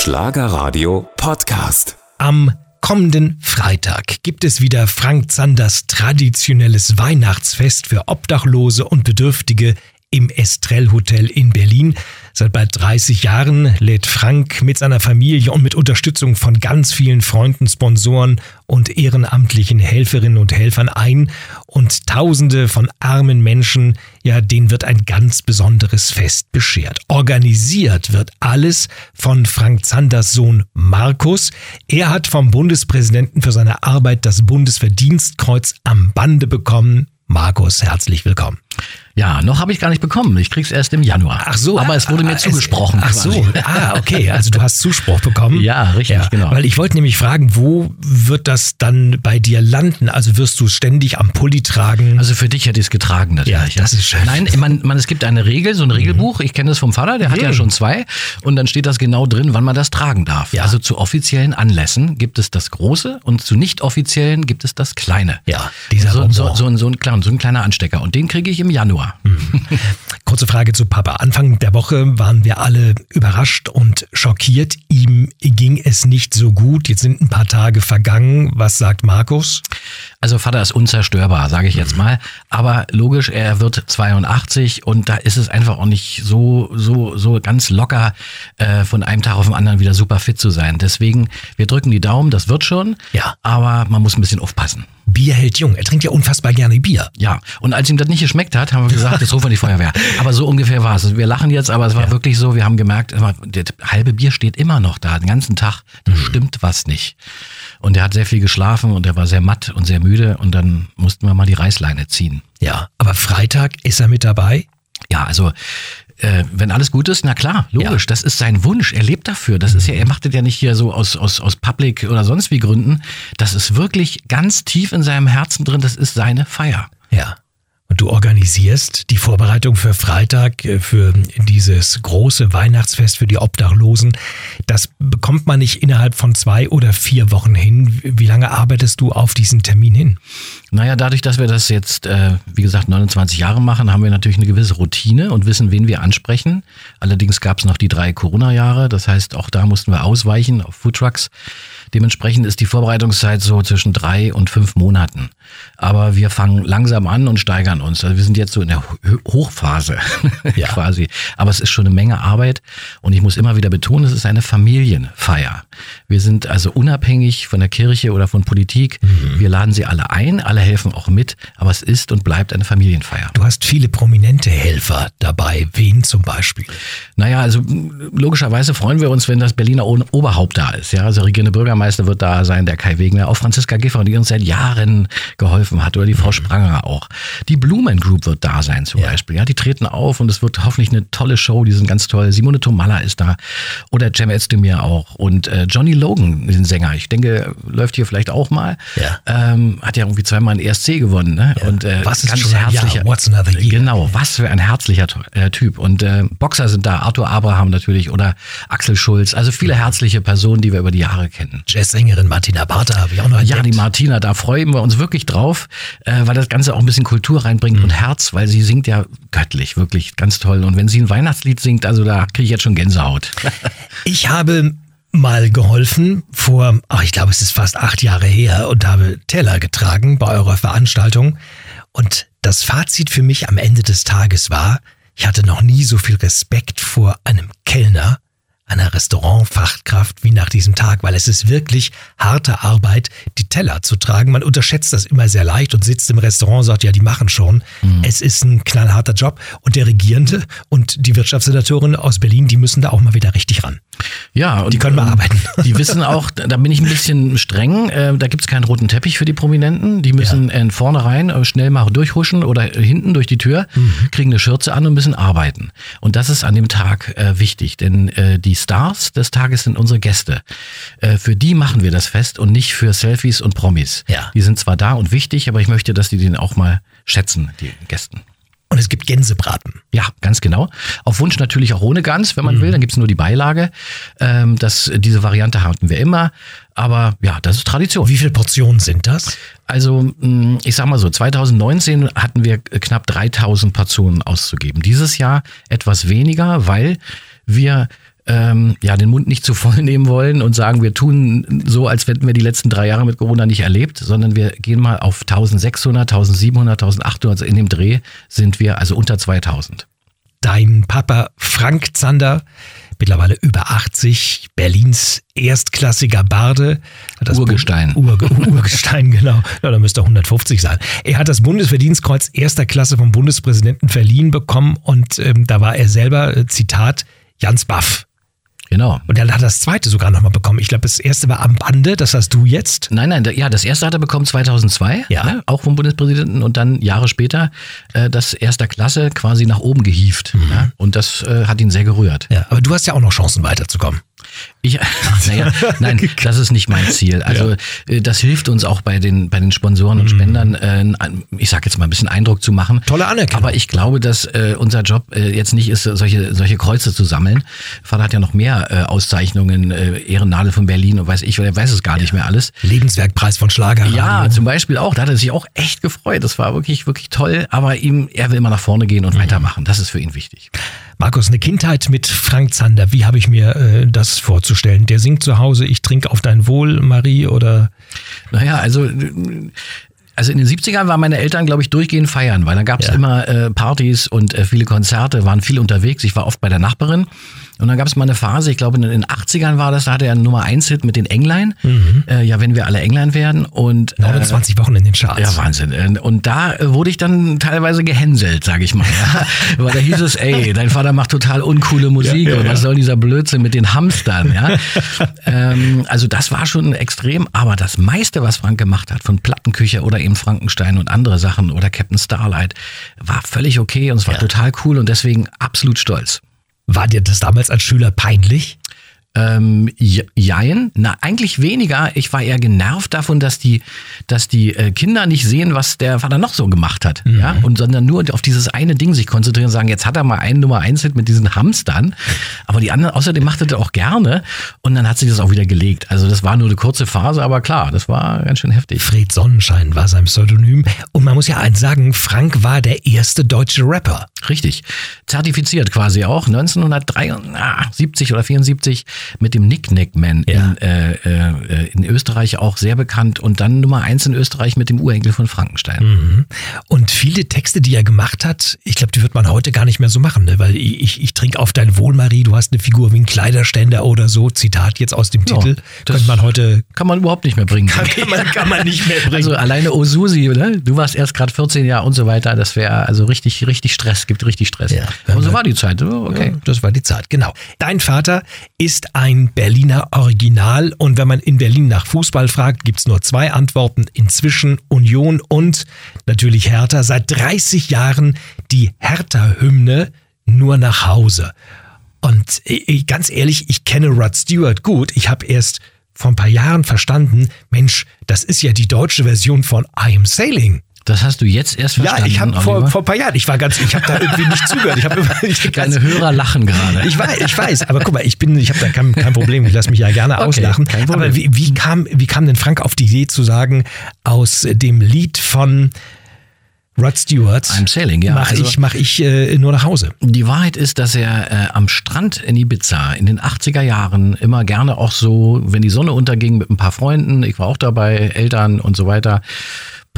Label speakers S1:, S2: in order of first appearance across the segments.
S1: Schlagerradio Podcast.
S2: Am kommenden Freitag gibt es wieder Frank Zanders traditionelles Weihnachtsfest für Obdachlose und Bedürftige im Estrell Hotel in Berlin. Seit bald 30 Jahren lädt Frank mit seiner Familie und mit Unterstützung von ganz vielen Freunden, Sponsoren und ehrenamtlichen Helferinnen und Helfern ein und Tausende von armen Menschen, ja, denen wird ein ganz besonderes Fest beschert. Organisiert wird alles von Frank Zanders Sohn Markus. Er hat vom Bundespräsidenten für seine Arbeit das Bundesverdienstkreuz am Bande bekommen. Markus, herzlich willkommen.
S3: Ja, noch habe ich gar nicht bekommen. Ich krieg's erst im Januar.
S2: Ach so.
S3: Aber es wurde mir
S2: ah,
S3: zugesprochen.
S2: ach so. Ah, okay. Also du hast Zuspruch bekommen.
S3: Ja, richtig, genau.
S2: Weil ich wollte nämlich fragen, wo wird das dann bei dir landen? Also wirst du ständig am Pulli tragen?
S3: Also für dich hätte ich es getragen natürlich.
S2: Ja, das ist schön.
S3: Nein, man, man, es gibt eine Regel, so ein Regelbuch. Ich kenne das vom Vater, der hat ja
S2: Mhm.
S3: schon zwei. Und dann steht das genau drin, wann man das tragen darf.
S2: Ja.
S3: Also zu offiziellen Anlässen gibt es das große und zu nicht offiziellen gibt es das kleine.
S2: Ja, dieser
S3: so, so,
S2: Bonbon.
S3: so, ein, so, ein, kleiner, so ein kleiner Anstecker. Und den kriege ich im Januar.
S2: Kurze Frage zu Papa. Anfang der Woche waren wir alle überrascht und schockiert. Ihm ging es nicht so gut. Jetzt sind ein paar Tage vergangen. Was sagt Markus?
S3: Also Vater ist unzerstörbar, sage ich jetzt mal. Aber logisch, er wird 82 und da ist es einfach auch nicht so so so ganz locker äh, von einem Tag auf den anderen wieder super fit zu sein. Deswegen, wir drücken die Daumen, das wird schon.
S2: Ja.
S3: Aber man muss ein bisschen aufpassen.
S2: Bier hält jung. Er trinkt ja unfassbar gerne Bier.
S3: Ja, und als ihm das nicht geschmeckt hat, haben wir gesagt, jetzt rufen wir die Feuerwehr. Aber so ungefähr war es. Wir lachen jetzt, aber es war wirklich so, wir haben gemerkt, der halbe Bier steht immer noch da, den ganzen Tag. Da stimmt was nicht. Und er hat sehr viel geschlafen und er war sehr matt und sehr müde und dann mussten wir mal die Reißleine ziehen.
S2: Ja, aber Freitag ist er mit dabei.
S3: Ja, also äh, wenn alles gut ist, na klar, logisch, das ist sein Wunsch. Er lebt dafür. Das ist ja, er macht das ja nicht hier so aus, aus, aus Public oder sonst wie Gründen. Das ist wirklich ganz tief in seinem Herzen drin. Das ist seine Feier.
S2: Ja. Und du organisierst die Vorbereitung für Freitag, äh, für dieses große Weihnachtsfest für die Obdachlosen. Das bekommt man nicht innerhalb von zwei oder vier Wochen hin. Wie lange arbeitest du auf diesen Termin hin?
S3: Naja, dadurch, dass wir das jetzt, äh, wie gesagt, 29 Jahre machen, haben wir natürlich eine gewisse Routine und wissen, wen wir ansprechen. Allerdings gab es noch die drei Corona-Jahre. Das heißt, auch da mussten wir ausweichen auf Foodtrucks. Dementsprechend ist die Vorbereitungszeit so zwischen drei und fünf Monaten. Aber wir fangen langsam an und steigern uns. Also wir sind jetzt so in der Ho- Hochphase
S2: Ja.
S3: quasi. Aber es ist schon eine Menge Arbeit. Und ich muss immer wieder betonen, es ist eine Familienfeier. Wir sind also unabhängig von der Kirche oder von Politik. Wir laden sie alle ein, alle helfen auch mit. Aber es ist und bleibt eine Familienfeier.
S2: Du hast viele prominente Helfer dabei. Wen zum Beispiel?
S3: Naja, also logischerweise freuen wir uns, wenn das Berliner Oberhaupt da ist. Ja, also regierende Bürgermeister wird da sein, der Kai Wegner, auch Franziska Giffer, die uns seit Jahren geholfen hat, oder die Frau Spranger auch. Die Blumen Group wird da sein zum
S2: Ja.
S3: Beispiel. Ja, die treten auf und es wird hoffentlich eine tolle Show. Die sind ganz toll. Simone Tomalla ist da oder Cem Özdemir auch und äh, Johnny Logan, den Sänger. Ich denke, läuft hier vielleicht auch mal.
S2: Ja.
S3: Ähm, hat ja irgendwie zweimal einen ESC gewonnen. Ne? Und äh,
S2: Was ist
S3: ganz
S2: ein
S3: herzlicher. Genau, was für ein herzlicher äh, Typ. Und äh, Boxer sind da, Arthur Abraham natürlich oder Axel Schulz. Also viele herzliche Personen, die wir über die Jahre kennen.
S2: Jazzsängerin Martina Barter habe ich auch noch
S3: Ja,
S2: entdeckt.
S3: die Martina, da freuen wir uns wirklich drauf, äh, weil das Ganze auch ein bisschen Kultur reinbringt und Herz, weil sie singt ja göttlich, wirklich ganz toll. Und wenn sie ein Weihnachtslied singt, also da kriege ich jetzt schon Gänsehaut.
S2: Ich habe mal geholfen vor, ach, ich glaube, es ist fast acht Jahre her und habe Teller getragen bei eurer Veranstaltung. Und das Fazit für mich am Ende des Tages war, ich hatte noch nie so viel Respekt vor einem Kellner, einer Restaurantfachkraft wie nach diesem Tag, weil es ist wirklich harte Arbeit, die Teller zu tragen. Man unterschätzt das immer sehr leicht und sitzt im Restaurant und sagt, ja, die machen schon. Es ist ein knallharter Job und der Regierende und die Wirtschaftssenatorin aus Berlin, die müssen da auch mal wieder richtig ran.
S3: Ja, und
S2: Die können mal
S3: ähm,
S2: arbeiten.
S3: Die wissen auch, da bin ich ein bisschen streng, äh, da gibt's keinen roten Teppich für die Prominenten. Die müssen äh, vorne rein äh, schnell mal durchhuschen oder äh, hinten durch die Tür, kriegen eine Schürze an und müssen arbeiten. Und das ist an dem Tag äh, wichtig, denn äh, die Stars des Tages sind unsere Gäste. Für die machen wir das Fest und nicht für Selfies und Promis.
S2: Ja.
S3: Die sind zwar da und wichtig, aber ich möchte, dass die den auch mal schätzen, die Gästen.
S2: Und es gibt Gänsebraten.
S3: Ja, ganz genau. Auf Wunsch natürlich auch ohne Gans, wenn man will. Dann gibt's nur die Beilage. Ähm, das, diese Variante hatten wir immer. Aber ja, das ist Tradition.
S2: Wie viele Portionen sind das?
S3: Also mh, ich sag mal so, 2019 hatten wir knapp 3000 Portionen auszugeben. Dieses Jahr etwas weniger, weil wir ähm, ja, den Mund nicht zu voll nehmen wollen und sagen, wir tun so, als hätten wir die letzten drei Jahre mit Corona nicht erlebt, sondern wir gehen mal auf 1600, 1700, 1800, also in dem Dreh sind wir also unter 2000.
S2: Dein Papa Frank Zander, mittlerweile über 80, Berlins erstklassiger Barde.
S3: Das Urgestein.
S2: Ur Urgestein, genau. Ja, da müsste er 150 sein. Er hat das Bundesverdienstkreuz erster Klasse vom Bundespräsidenten verliehen bekommen und ähm, da war er selber, äh, Zitat, Jans Baff.
S3: Genau.
S2: Und dann hat er das zweite sogar nochmal bekommen. Ich glaube, das erste war am Bande, das hast du jetzt.
S3: Nein, nein, ja, das erste hat er bekommen 2002,
S2: ja.
S3: Ne, auch vom Bundespräsidenten und dann Jahre später äh, das erster Klasse quasi nach oben gehievt. Mhm. Ja, und das äh, hat ihn sehr gerührt.
S2: Ja, aber du hast ja auch noch Chancen weiterzukommen.
S3: Ich, ach, naja, nein, das ist nicht mein Ziel. Also ja. Äh, das hilft uns auch bei den, bei den Sponsoren und mhm. Spendern, äh, ich sag jetzt mal ein bisschen Eindruck zu machen.
S2: Tolle Anerkennung.
S3: Aber ich glaube, dass äh, unser Job äh, jetzt nicht ist, solche, solche Kreuze zu sammeln. Vater hat ja noch mehr äh, Auszeichnungen, äh, Ehrennadel von Berlin und weiß ich, er weiß es gar nicht mehr alles.
S2: Lebenswerkpreis von Schlager.
S3: Ja, zum Beispiel auch. Da hat er sich auch echt gefreut. Das war wirklich, wirklich toll. Aber ihm, er will immer nach vorne gehen und mhm. weitermachen. Das ist für ihn wichtig.
S2: Markus, eine Kindheit mit Frank Zander, wie habe ich mir äh, das vorzustellen? Der singt zu Hause, ich trinke auf dein Wohl, Marie, oder?
S3: Naja, also also in den 70ern waren meine Eltern, glaube ich, durchgehend feiern, weil da gab es ja. immer äh, Partys und äh, viele Konzerte, waren viel unterwegs. Ich war oft bei der Nachbarin. Und dann gab es mal eine Phase, ich glaube in den 80ern war das, da hatte er einen Nummer 1 Hit mit den Englein. Mhm. Äh, ja, wenn wir alle Englein werden. Und,
S2: 29 äh, Wochen in den Charts.
S3: Ja, Wahnsinn. Äh, und da äh, wurde ich dann teilweise gehänselt, sage ich mal. Ja. Weil da hieß es, ey, dein Vater macht total uncoole Musik ja, ja, und was soll dieser Blödsinn mit den Hamstern? Ja? ähm, also das war schon extrem, aber das meiste, was Frank gemacht hat, von Plattenküche oder eben Frankenstein und andere Sachen oder Captain Starlight, war völlig okay und es war total cool und deswegen absolut stolz.
S2: War dir das damals als Schüler peinlich?
S3: Ähm, jein, na eigentlich weniger. Ich war eher genervt davon, dass die, dass die äh, Kinder nicht sehen, was der Vater noch so gemacht hat, mhm. ja, und sondern nur auf dieses eine Ding sich konzentrieren und sagen, jetzt hat er mal einen Nummer eins Hit mit diesen Hamstern, aber die anderen, außerdem machte er auch gerne und dann hat sich das auch wieder gelegt. Also das war nur eine kurze Phase, aber klar, das war ganz schön heftig.
S2: Fred Sonnenschein war sein Pseudonym und man muss ja eins sagen, Frank war der erste deutsche Rapper.
S3: Richtig, zertifiziert quasi auch 1973 oder 74 mit dem Nick Man ja. in, äh, äh, in Österreich auch sehr bekannt und dann Nummer eins in Österreich mit dem Urenkel von Frankenstein.
S2: Mhm. Und viele Texte, die er gemacht hat, ich glaube, die wird man heute gar nicht mehr so machen, ne? weil ich, ich, ich trinke auf dein Wohl, Marie, du hast eine Figur wie ein Kleiderständer oder so, Zitat jetzt aus dem ja, Titel, könnte man heute...
S3: Kann man überhaupt nicht mehr bringen.
S2: Kann, kann, man, kann man nicht mehr bringen.
S3: Also alleine Osusi, ne? du warst erst gerade 14 Jahre und so weiter, das wäre also richtig, richtig Stress, gibt richtig Stress. Ja, Aber so war die Zeit, okay.
S2: Ja, das war die Zeit, genau. Dein Vater ist ein Berliner Original und wenn man in Berlin nach Fußball fragt, gibt es nur zwei Antworten. Inzwischen Union und natürlich Hertha. Seit 30 Jahren die Hertha-Hymne nur nach Hause. Und ganz ehrlich, ich kenne Rod Stewart gut. Ich habe erst vor ein paar Jahren verstanden, Mensch, das ist ja die deutsche Version von I Am Sailing.
S3: Das hast du jetzt erst verstanden.
S2: Ja, ich habe vor, vor ein paar Jahren, ich war ganz, ich habe da irgendwie nicht zugehört. Ich habe
S3: Deine Hörer lachen gerade.
S2: Ich weiß, ich weiß, aber guck mal, ich bin, ich habe da kein, kein, Problem. Ich lasse mich ja gerne okay, auslachen. Aber wie, wie, kam, wie kam denn Frank auf die Idee zu sagen, aus dem Lied von Rod Stewart.
S3: I'm Sailing, ja.
S2: Mach also, ich, mach ich äh, nur nach Hause.
S3: Die Wahrheit ist, dass er äh, am Strand in Ibiza in den 80er Jahren immer gerne auch so, wenn die Sonne unterging mit ein paar Freunden, ich war auch dabei, Eltern und so weiter,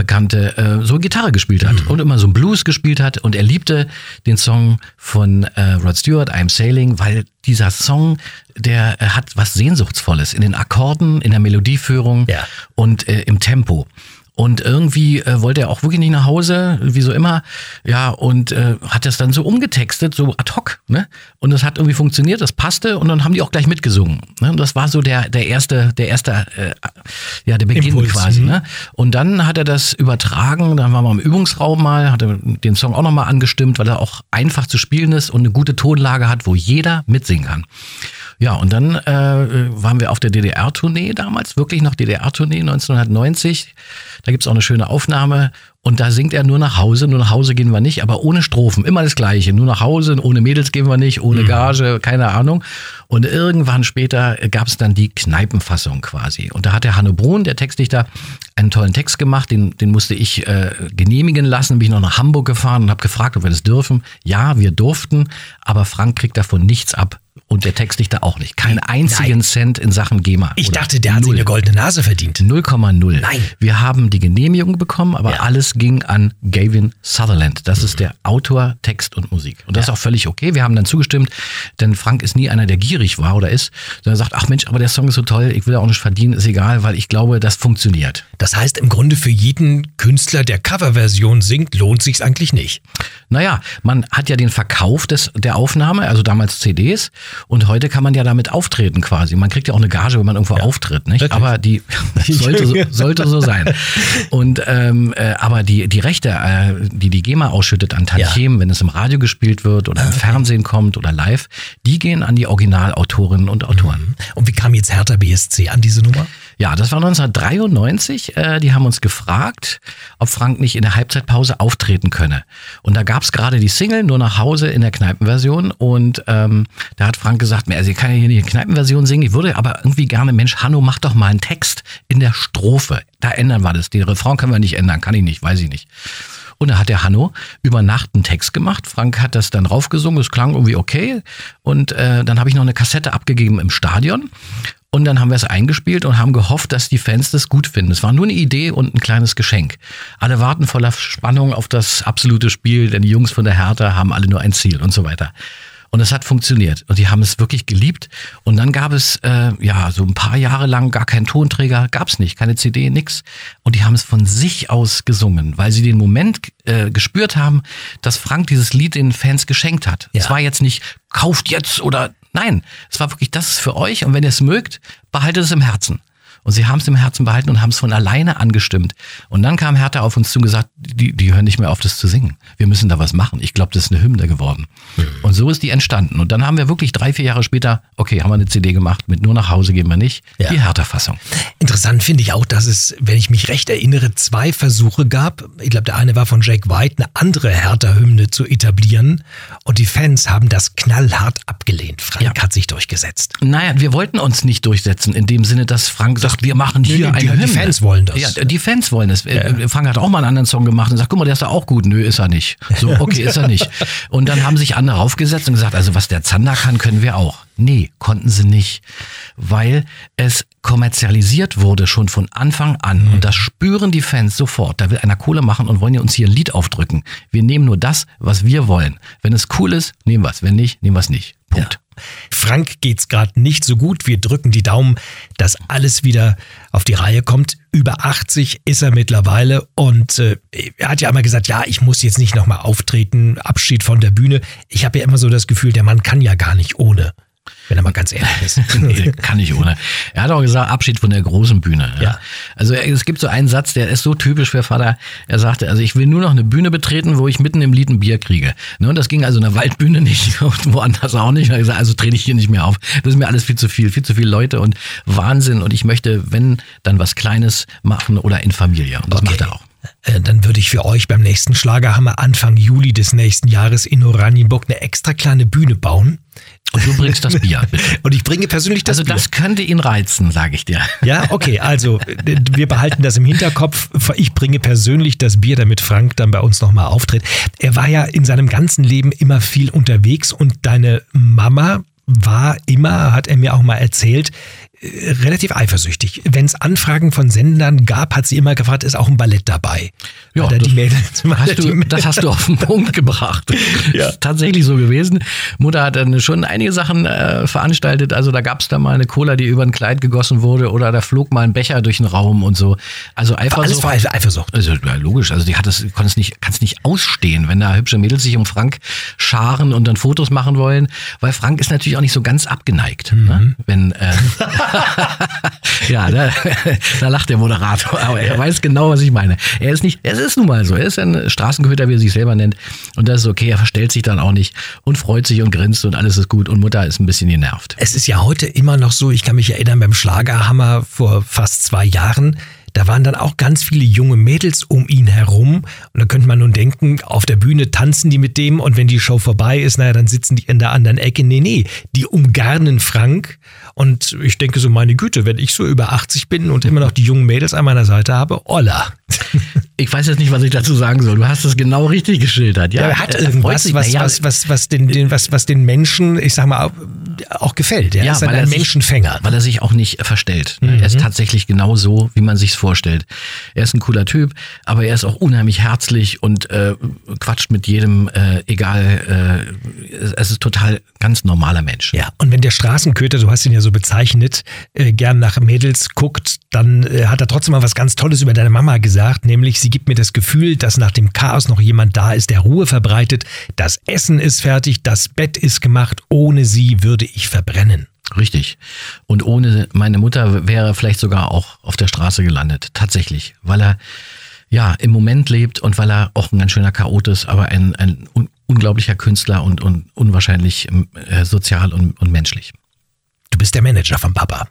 S3: Bekannte, äh, so Gitarre gespielt hat mhm. und immer so ein Blues gespielt hat. Und er liebte den Song von äh, Rod Stewart, I'm Sailing, weil dieser Song, der äh, hat was Sehnsuchtsvolles in den Akkorden, in der Melodieführung ja. und äh, im Tempo. Und irgendwie äh, wollte er auch wirklich nicht nach Hause, wie so immer. Ja, und äh, hat das dann so umgetextet, so ad hoc. Ne? Und das hat irgendwie funktioniert, das passte und dann haben die auch gleich mitgesungen. Ne? Und das war so der, der erste, der erste, äh, ja, der Beginn Impuls, quasi. Ne? Und dann hat er das übertragen, dann waren wir im Übungsraum mal, hat er den Song auch nochmal angestimmt, weil er auch einfach zu spielen ist und eine gute Tonlage hat, wo jeder mitsingen kann. Ja, und dann äh, waren wir auf der DDR-Tournee damals, wirklich noch DDR-Tournee 1990. Da gibt's auch eine schöne Aufnahme. Und da singt er nur nach Hause, nur nach Hause gehen wir nicht, aber ohne Strophen, immer das Gleiche. Nur nach Hause, ohne Mädels gehen wir nicht, ohne mhm. Gage, keine Ahnung. Und irgendwann später gab's dann die Kneipenfassung quasi. Und da hat der Hanne Brun, der Textdichter, einen tollen Text gemacht, den, den musste ich äh, genehmigen lassen, bin ich noch nach Hamburg gefahren und habe gefragt, ob wir das dürfen. Ja, wir durften, aber Frank kriegt davon nichts ab Und der Textdichter auch nicht. Keinen einzigen
S2: Nein.
S3: Cent in Sachen GEMA.
S2: Ich dachte, der hat sich
S3: null.
S2: eine goldene Nase verdient.
S3: 0,0.
S2: Nein.
S3: Wir haben die Genehmigung bekommen, aber
S2: Ja.
S3: alles ging an Gavin Sutherland. Das ist der Autor, Text und Musik. Und das ist auch völlig okay. Wir haben dann zugestimmt, denn Frank ist nie einer, der gierig war oder ist, sondern sagt, ach Mensch, aber der Song ist so toll, ich will auch nicht verdienen, ist egal, weil ich glaube, das funktioniert.
S2: Das heißt, im Grunde für jeden Künstler, der Coverversion singt, lohnt sich's eigentlich nicht.
S3: Naja, man hat ja den Verkauf des, der Aufnahme, also damals CDs, und heute kann man ja damit auftreten quasi. Man kriegt ja auch eine Gage, wenn man irgendwo auftritt, nicht?
S2: Wirklich?
S3: Aber die sollte so, sollte so sein. Und ähm, äh, aber die die Rechte, äh, die die GEMA ausschüttet an Tantiemen, wenn es im Radio gespielt wird oder im Fernsehen kommt oder live, die gehen an die Originalautorinnen und Autoren.
S2: Und wie kam jetzt Hertha BSC an diese Nummer?
S3: Ja, das war 1993. Äh, die haben uns gefragt, ob Frank nicht in der Halbzeitpause auftreten könne. Und da gab's gerade die Single nur nach Hause in der Kneipenversion. Und ähm, da hat Frank gesagt, "Na, also ich kann ja hier nicht die Kneipenversion singen. Ich würde aber irgendwie gerne, Mensch, Hanno, mach doch mal einen Text in der Strophe. Da ändern wir das. Den Refrain können wir nicht ändern. Kann ich nicht, weiß ich nicht. Und da hat der Hanno über Nacht einen Text gemacht. Frank hat das dann raufgesungen. Es klang irgendwie okay. Und äh, dann habe ich noch eine Kassette abgegeben im Stadion. Und dann haben wir es eingespielt und haben gehofft, dass die Fans das gut finden. Es war nur eine Idee und ein kleines Geschenk. Alle warten voller Spannung auf das absolute Spiel, denn die Jungs von der Hertha haben alle nur ein Ziel und so weiter. Und es hat funktioniert. Und die haben es wirklich geliebt. Und dann gab es äh, ja so ein paar Jahre lang gar keinen Tonträger, gab's nicht, keine CD, nix. Und die haben es von sich aus gesungen, weil sie den Moment äh, gespürt haben, dass Frank dieses Lied den Fans geschenkt hat.
S2: Ja.
S3: Es war jetzt nicht, kauft jetzt oder nein. Es war wirklich, das für euch. Und wenn ihr es mögt, behaltet es im Herzen. Und sie haben es im Herzen behalten und haben es von alleine angestimmt. Und dann kam Hertha auf uns zu und gesagt, die, die hören nicht mehr auf, das zu singen. Wir müssen da was machen. Ich glaube, das ist eine Hymne geworden. Und so ist die entstanden. Und dann haben wir wirklich drei, vier Jahre später, okay, haben wir eine CD gemacht mit Nur nach Hause gehen wir nicht,
S2: Ja.
S3: die Hertha-Fassung.
S2: Interessant finde ich auch, dass es, wenn ich mich recht erinnere, zwei Versuche gab. Ich glaube, der eine war von Jake White, eine andere Hertha-Hymne zu etablieren. Und die Fans haben das knallhart abgelehnt. Frank
S3: Ja.
S2: hat sich durchgesetzt.
S3: Naja, wir wollten uns nicht durchsetzen, in dem Sinne, dass Frank sagt, wir machen hier
S2: nee,
S3: eine
S2: die- die
S3: Hymne.
S2: Fans wollen das.
S3: Ja, die Fans wollen es. Äh, Frank hat auch mal einen anderen Song gemacht und sagt, guck mal, der ist doch auch gut. Nö, ist er nicht. So, okay, ist er nicht. Und dann haben sich andere aufgesetzt und gesagt, also was der Zander kann, können wir auch. Nee, konnten sie nicht, weil es kommerzialisiert wurde schon von Anfang an. Und das spüren die Fans sofort. Da will einer Kohle machen und wollen ja uns hier ein Lied aufdrücken. Wir nehmen nur das, was wir wollen. Wenn es cool ist, nehmen wir es. Wenn nicht, nehmen wir es nicht. Punkt.
S2: Frank geht's gerade nicht so gut. Wir drücken die Daumen, dass alles wieder auf die Reihe kommt. Über 80 ist er mittlerweile und äh, er hat ja immer gesagt, ja, ich muss jetzt nicht nochmal auftreten, Abschied von der Bühne. Ich habe ja immer so das Gefühl, der Mann kann ja gar nicht ohne, wenn er mal ganz ehrlich ist.
S3: nee, kann ich ohne. Er hat auch gesagt, Abschied von der großen Bühne. Ja.
S2: Ja.
S3: Also es gibt so einen Satz, der ist so typisch für Vater. Er sagte, also ich will nur noch eine Bühne betreten, wo ich mitten im Lied ein Bier kriege. Ne, und das ging also in der Waldbühne nicht und woanders auch nicht. Und er hat gesagt, also trete ich hier nicht mehr auf. Das ist mir alles viel zu viel, viel zu viele Leute und Wahnsinn. Und ich möchte, wenn, dann was Kleines machen oder in Familie. Und das
S2: Okay.
S3: macht er auch.
S2: Äh, Dann würde ich für euch beim nächsten Schlagerhammer Anfang Juli des nächsten Jahres in Oranienburg eine extra kleine Bühne bauen.
S3: Und du bringst das Bier, bitte.
S2: Und ich bringe persönlich das
S3: Also
S2: Bier.
S3: das könnte ihn reizen, sage ich dir.
S2: Ja, okay, also wir behalten das im Hinterkopf. Ich bringe persönlich das Bier, damit Frank dann bei uns nochmal auftritt. Er war ja in seinem ganzen Leben immer viel unterwegs und deine Mama war immer, hat er mir auch mal erzählt, äh, relativ eifersüchtig. Wenn es Anfragen von Sendern gab, hat sie immer gefragt, ist auch ein Ballett dabei?
S3: Ja, das Hast du, das hast du auf den Punkt gebracht.
S2: Ja.
S3: Ist tatsächlich so gewesen. Mutter hat dann schon einige Sachen äh, veranstaltet. Also da gab es da mal eine Cola, die über ein Kleid gegossen wurde oder da flog mal ein Becher durch den Raum und so. Also
S2: alles
S3: Eifersucht.
S2: war Eifersucht.
S3: Also ja, logisch, also die hat das, konnte es nicht, kann es nicht ausstehen, wenn da hübsche Mädels sich um Frank scharen und dann Fotos machen wollen, weil Frank ist natürlich auch nicht so ganz abgeneigt, ne? wenn äh, ja, da, da lacht der Moderator, aber er weiß genau, was ich meine. Er ist nicht, es ist nun mal so, er ist ein Straßenköter, wie er sich selber nennt. Und das ist okay, er verstellt sich dann auch nicht und freut sich und grinst und alles ist gut. Und Mutter ist ein bisschen genervt.
S2: Es ist ja heute immer noch so, ich kann mich erinnern beim Schlagerhammer vor fast zwei Jahren, da waren dann auch ganz viele junge Mädels um ihn herum. Und da könnte man nun denken, auf der Bühne tanzen die mit dem und wenn die Show vorbei ist, naja, dann sitzen die in der anderen Ecke. Nee, nee, die umgarnen Frank. Und ich denke so, meine Güte, wenn ich so über 80 bin und immer noch die jungen Mädels an meiner Seite habe, Olla.
S3: Ich weiß jetzt nicht, was ich dazu sagen soll. Du hast es genau richtig geschildert. Ja,
S2: Ja, er hat irgendwas, was, was, was, was, den, den, was, was den Menschen, ich sag mal, auch gefällt. Er
S3: Ja,
S2: ist
S3: weil
S2: ein,
S3: er
S2: ein
S3: sich-
S2: Menschenfänger.
S3: weil er sich auch nicht verstellt. ne?
S2: Mhm.
S3: Er ist tatsächlich genau so, wie man sich's vorstellt. Er ist ein cooler Typ, aber er ist auch unheimlich herzlich und äh, quatscht mit jedem, äh, egal. Es- ist total ganz normaler Mensch.
S2: Ja, und wenn der Straßenköter, du hast ihn ja so bezeichnet, äh, gern nach Mädels guckt, dann äh, hat er trotzdem mal was ganz Tolles über deine Mama gesagt, nämlich sie gibt mir das Gefühl, dass nach dem Chaos noch jemand da ist, der Ruhe verbreitet. Das Essen ist fertig, das Bett ist gemacht, ohne sie würde ich verbrennen.
S3: Richtig. Und ohne meine Mutter wäre er vielleicht sogar auch auf der Straße gelandet. Tatsächlich. Weil er ja im Moment lebt und weil er auch ein ganz schöner Chaot ist, aber ein, ein unglaublicher Künstler und, und unwahrscheinlich äh, sozial und, und menschlich.
S2: Du bist der Manager vom Papa.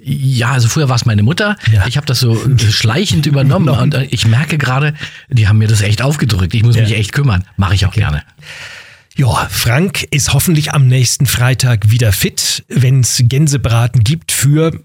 S3: Ja, also früher war es meine Mutter.
S2: Ja.
S3: Ich habe das so äh, schleichend übernommen und äh, ich merke gerade, die haben mir das echt aufgedrückt. Ich muss
S2: Ja.
S3: mich echt kümmern. Mache ich auch gerne.
S2: Ja, Frank ist hoffentlich am nächsten Freitag wieder fit, wenn es Gänsebraten gibt für,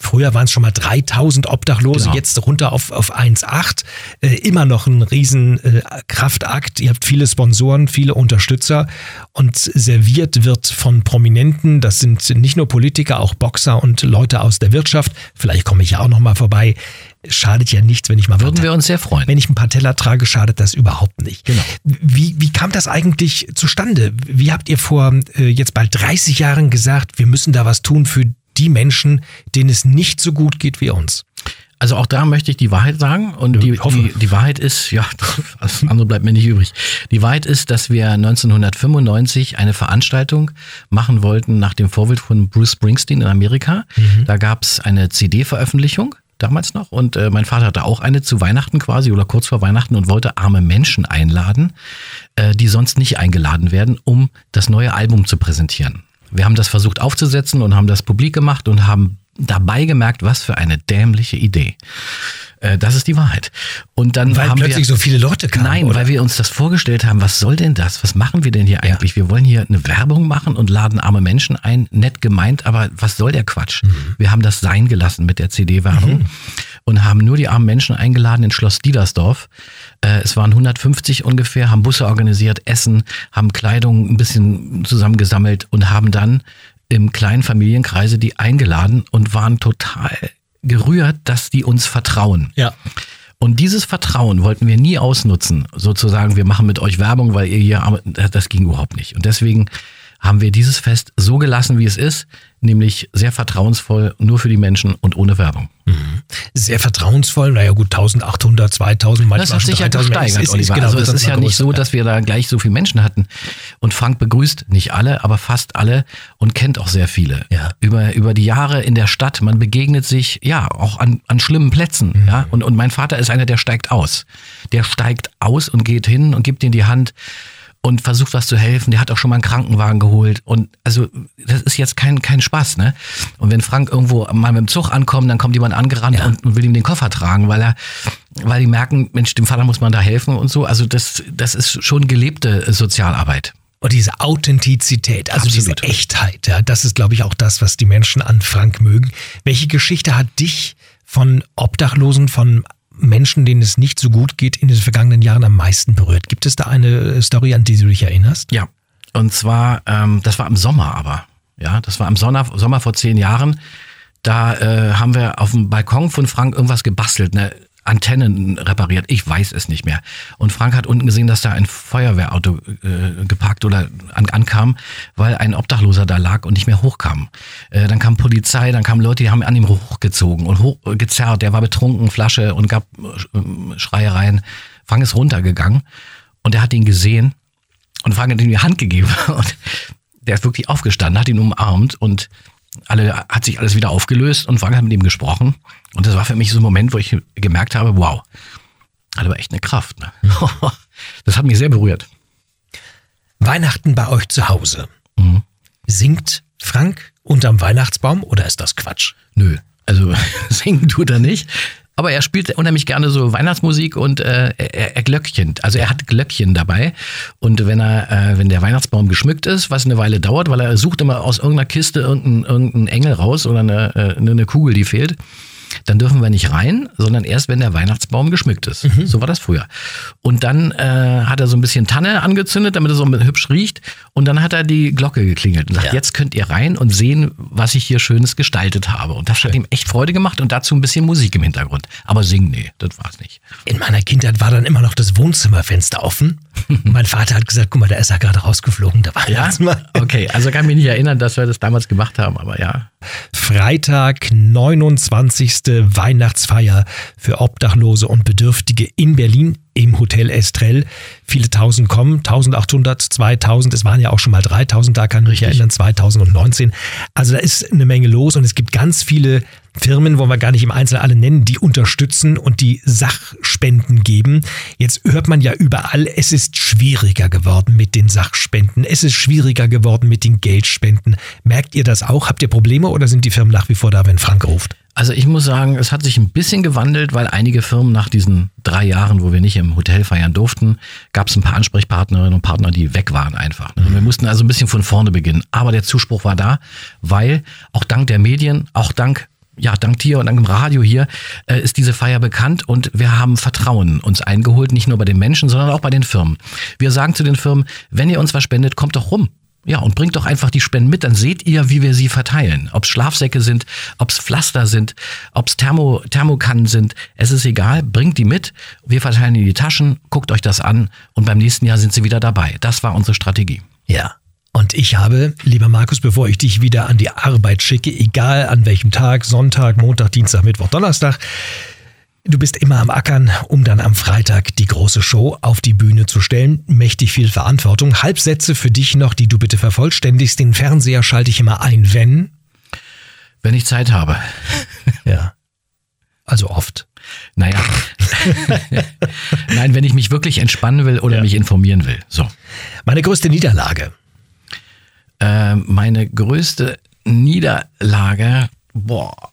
S2: früher waren es schon mal 3000 Obdachlose,
S3: Genau.
S2: jetzt runter auf, auf 1,8. Äh, immer noch ein riesen äh, Kraftakt. Ihr habt viele Sponsoren, viele Unterstützer und serviert wird von Prominenten. Das sind nicht nur Politiker, auch Boxer und Leute aus der Wirtschaft. Vielleicht komme ich ja auch noch mal vorbei. Schadet ja nichts, wenn ich mal
S3: Würden wir uns sehr freuen.
S2: wenn ich ein paar Teller trage, schadet das überhaupt nicht.
S3: Genau.
S2: Wie, wie kam das eigentlich zustande? Wie habt ihr vor äh, jetzt bald 30 Jahren gesagt, wir müssen da was tun für die Menschen, denen es nicht so gut geht wie uns?
S3: Also auch da möchte ich die Wahrheit sagen. Und die, die, die Wahrheit ist, ja, das andere bleibt mir nicht übrig. Die Wahrheit ist, dass wir 1995 eine Veranstaltung machen wollten nach dem Vorbild von Bruce Springsteen in Amerika. Da gab es eine CD-Veröffentlichung. Damals noch. Und äh, mein Vater hatte auch eine zu Weihnachten quasi oder kurz vor Weihnachten und wollte arme Menschen einladen, äh, die sonst nicht eingeladen werden, um das neue Album zu präsentieren. Wir haben das versucht aufzusetzen und haben das publik gemacht und haben dabei gemerkt, was für eine dämliche Idee. Äh, das ist die Wahrheit. Und dann
S2: Weil
S3: haben
S2: plötzlich
S3: wir,
S2: so viele Leute kamen.
S3: Nein,
S2: oder?
S3: weil wir uns das vorgestellt haben, was soll denn das? Was machen wir denn hier eigentlich? Wir wollen hier eine Werbung machen und laden arme Menschen ein, nett gemeint, aber was soll der Quatsch?
S2: Mhm.
S3: Wir haben das sein gelassen mit der CD-Werbung und haben nur die armen Menschen eingeladen in Schloss Diedersdorf. Äh, es waren 150 ungefähr, haben Busse organisiert, Essen, haben Kleidung ein bisschen zusammengesammelt und haben dann im kleinen Familienkreise die eingeladen und waren total gerührt, dass die uns vertrauen.
S2: ja.
S3: Und dieses Vertrauen wollten wir nie ausnutzen, sozusagen, wir machen mit euch Werbung, weil ihr hier, das ging überhaupt nicht. Und deswegen haben wir dieses Fest so gelassen, wie es ist, nämlich sehr vertrauensvoll, nur für die Menschen und ohne Werbung.
S2: Sehr vertrauensvoll. Naja, gut, 1800, 2000, manchmal
S3: Das hat sich ja
S2: 3000.
S3: gesteigert,
S2: Es ist-
S3: Oliver.
S2: genau,
S3: also es ist ja nicht so, dass wir da gleich so viele Menschen hatten. Und Frank begrüßt nicht alle, aber fast alle und kennt auch sehr viele.
S2: Ja.
S3: Über, über die Jahre in der Stadt, man begegnet sich ja auch an, an schlimmen Plätzen.
S2: Mhm.
S3: Ja? Und, und mein Vater ist einer, der steigt aus. Der steigt aus und geht hin und gibt ihm die Hand und versucht was zu helfen. Der hat auch schon mal einen Krankenwagen geholt. Und also, das ist jetzt kein, kein Spaß, ne? Und wenn Frank irgendwo mal mit dem Zug ankommt, dann kommt jemand angerannt
S2: Ja.
S3: und, und will ihm den Koffer tragen, weil er, weil die merken, Mensch, dem Vater muss man da helfen und so. Also das, das ist schon gelebte äh, Sozialarbeit.
S2: Und diese Authentizität, also
S3: Absolut.
S2: diese Echtheit, ja, das ist, glaube ich, auch das, was die Menschen an Frank mögen. Welche Geschichte hat dich von Obdachlosen, von Menschen, denen es nicht so gut geht, in den vergangenen Jahren am meisten berührt? Gibt es da eine Story, an die du dich erinnerst?
S3: Ja. Und zwar, ähm, das war im Sommer aber. Ja, das war im Sommer, Sommer vor zehn Jahren. Da äh, haben wir auf dem Balkon von Frank irgendwas gebastelt, ne? Antennen repariert. Ich weiß es nicht mehr. Und Frank hat unten gesehen, dass da ein Feuerwehrauto äh, geparkt oder an, ankam, weil ein Obdachloser da lag und nicht mehr hochkam. Äh, dann kam Polizei, dann kamen Leute, die haben an ihm hochgezogen und hochgezerrt. Der war betrunken, Flasche und gab äh, Schreiereien. Frank ist runtergegangen und er hat ihn gesehen und Frank hat ihm die Hand gegeben und der ist wirklich aufgestanden, hat ihn umarmt und alle, hat sich alles wieder aufgelöst und Frank hat mit ihm gesprochen. Und das war für mich so ein Moment, wo ich gemerkt habe, wow, hat aber echt eine Kraft. Ne? Das hat mich sehr berührt.
S2: Weihnachten bei euch zu Hause.
S3: Mhm.
S2: Singt Frank unterm Weihnachtsbaum oder ist das Quatsch?
S3: Nö, also singen tut er nicht. Aber er spielt unheimlich gerne so Weihnachtsmusik und äh, er, er Glöckchen. Also er hat Glöckchen dabei. Und wenn er, äh, wenn der Weihnachtsbaum geschmückt ist, was eine Weile dauert, weil er sucht immer aus irgendeiner Kiste irgendeinen irgendeinen Engel raus oder eine, äh, eine Kugel, die fehlt. Dann dürfen wir nicht rein, sondern erst, wenn der Weihnachtsbaum geschmückt ist. Mhm. So war das früher. Und dann äh, hat er so ein bisschen Tanne angezündet, damit es so hübsch riecht. Und dann hat er die Glocke geklingelt und sagt, ja. jetzt könnt ihr rein und sehen, was ich hier Schönes gestaltet habe. Und das Schön. hat ihm echt Freude gemacht und dazu ein bisschen Musik im Hintergrund. Aber singen, nee, das war es nicht.
S2: In meiner Kindheit war dann immer noch das Wohnzimmerfenster offen. mein Vater hat gesagt, guck mal, da ist er gerade rausgeflogen. Da war
S3: ja? Okay, also kann mich nicht erinnern, dass wir das damals gemacht haben, aber ja.
S2: Freitag, 29. Weihnachtsfeier für Obdachlose und Bedürftige in Berlin im Hotel Estrell. Viele tausend kommen, 1800, 2000, es waren ja auch schon mal 3000, da kann ich mich erinnern, 2019. Also da ist eine Menge los und es gibt ganz viele Firmen, wollen wir gar nicht im Einzelnen alle nennen, die unterstützen und die Sachspenden geben. Jetzt hört man ja überall, es ist schwieriger geworden mit den Sachspenden. Es ist schwieriger geworden mit den Geldspenden. Merkt ihr das auch? Habt ihr Probleme oder sind die Firmen nach wie vor da, wenn Frank ruft?
S3: Also ich muss sagen, es hat sich ein bisschen gewandelt, weil einige Firmen nach diesen drei Jahren, wo wir nicht im Hotel feiern durften, gab es ein paar Ansprechpartnerinnen und Partner, die weg waren einfach. Ne? Wir mussten also ein bisschen von vorne beginnen. Aber der Zuspruch war da, weil auch dank der Medien, auch dank ja, dank dir und dank dem Radio hier äh, ist diese Feier bekannt und wir haben Vertrauen uns eingeholt, nicht nur bei den Menschen, sondern auch bei den Firmen. Wir sagen zu den Firmen, wenn ihr uns was spendet, kommt doch rum. Ja, und bringt doch einfach die Spenden mit, dann seht ihr, wie wir sie verteilen. Ob es Schlafsäcke sind, ob es Pflaster sind, ob es Thermo, Thermokannen sind, es ist egal, bringt die mit, wir verteilen in die Taschen, guckt euch das an und beim nächsten Jahr sind sie wieder dabei. Das war unsere Strategie.
S2: Ja. Und ich habe, lieber Markus, bevor ich dich wieder an die Arbeit schicke, egal an welchem Tag, Sonntag, Montag, Dienstag, Mittwoch, Donnerstag, Du bist immer am Ackern, um dann am Freitag die große Show auf die Bühne zu stellen. Mächtig viel Verantwortung. Halbsätze für dich noch, die du bitte vervollständigst. Den Fernseher schalte ich immer ein, wenn?
S3: Wenn ich Zeit habe.
S2: Ja. Also oft.
S3: Naja. Nein, wenn ich mich wirklich entspannen will oder ja. mich informieren will. So.
S2: Meine größte Niederlage.
S3: Äh, meine größte Niederlage. Boah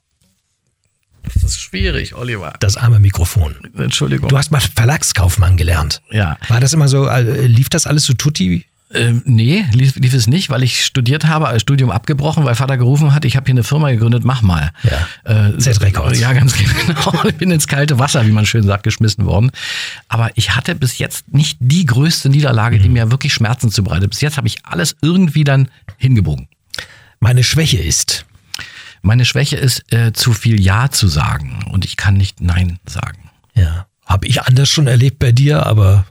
S3: ist schwierig, Oliver.
S2: Das arme Mikrofon.
S3: Entschuldigung.
S2: Du hast mal Verlagskaufmann gelernt.
S3: Ja.
S2: War das immer so, äh, lief das alles so tutti?
S3: Ähm, nee, lief, lief, es nicht, weil ich studiert habe, als Studium abgebrochen, weil Vater gerufen hat, ich habe hier eine Firma gegründet, mach mal.
S2: Ja. Äh, Z Records.
S3: Ja, ganz genau. Ich bin ins kalte Wasser, wie man schön sagt, geschmissen worden. Aber ich hatte bis jetzt nicht die größte Niederlage, mhm. die mir wirklich Schmerzen zubereitet. Bis jetzt habe ich alles irgendwie dann hingebogen.
S2: Meine Schwäche ist,
S3: meine Schwäche ist, äh, zu viel Ja zu sagen und ich kann nicht Nein sagen.
S2: Ja. Habe ich anders schon erlebt bei dir, aber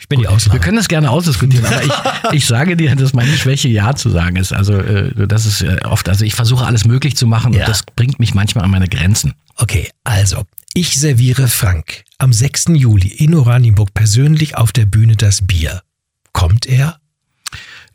S2: ich bin Gut, die Ausnahme.
S3: Wir können das gerne ausdiskutieren, aber ich, ich sage dir, dass meine Schwäche Ja zu sagen ist. Also äh, das ist äh, oft, also ich versuche alles möglich zu machen ja. und das bringt mich manchmal an meine Grenzen.
S2: Okay, also ich serviere Frank am 6. Juli in Oranienburg persönlich auf der Bühne das Bier. Kommt er?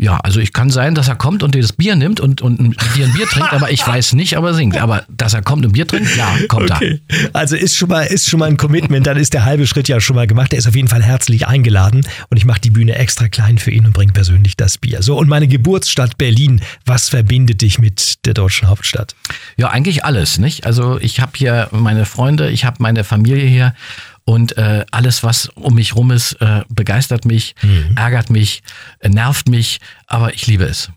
S3: Ja, also ich kann sein, dass er kommt und dir das Bier nimmt und, und dir ein Bier trinkt, aber ich weiß nicht, ob er singt. Aber dass er kommt und Bier trinkt, ja, kommt okay.
S2: er. Also ist schon mal, ist schon mal ein Commitment, dann ist der halbe Schritt ja schon mal gemacht. Er ist auf jeden Fall herzlich eingeladen und ich mache die Bühne extra klein für ihn und bringe persönlich das Bier. So, und meine Geburtsstadt Berlin, was verbindet dich mit der deutschen Hauptstadt?
S3: Ja, eigentlich alles, nicht? Also ich habe hier meine Freunde, ich habe meine Familie hier und äh, alles, was um mich rum ist, äh, begeistert mich, mhm. ärgert mich, äh, nervt mich, aber ich liebe es.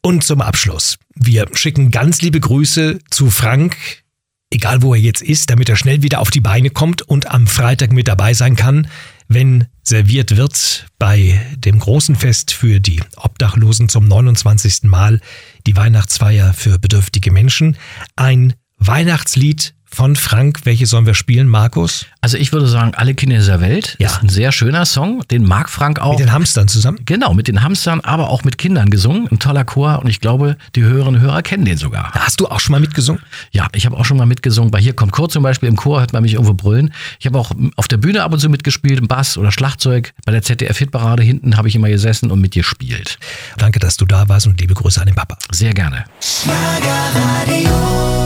S2: Und zum Abschluss, wir schicken ganz liebe Grüße zu Frank, egal wo er jetzt ist, damit er schnell wieder auf die Beine kommt und am Freitag mit dabei sein kann, wenn serviert wird bei dem großen Fest für die Obdachlosen zum 29. Mal, die Weihnachtsfeier für bedürftige Menschen, ein Weihnachtslied von Frank. Welche sollen wir spielen, Markus?
S3: Also ich würde sagen, Alle Kinder dieser Welt ja. ist ein sehr schöner Song. Den mag Frank auch.
S2: Mit den Hamstern zusammen?
S3: Genau, mit den Hamstern, aber auch mit Kindern gesungen. Ein toller Chor und ich glaube, die Hörerinnen und Hörer kennen den sogar.
S2: Hast du auch schon mal mitgesungen?
S3: Ja, ich habe auch schon mal mitgesungen. Bei Hier kommt Chor zum Beispiel im Chor hört man mich irgendwo brüllen. Ich habe auch auf der Bühne ab und zu mitgespielt, im Bass oder Schlagzeug. Bei der ZDF-Hitparade hinten habe ich immer gesessen und mit dir spielt.
S2: Danke, dass du da warst und liebe Grüße an den Papa.
S3: Sehr gerne. Schlagerradio.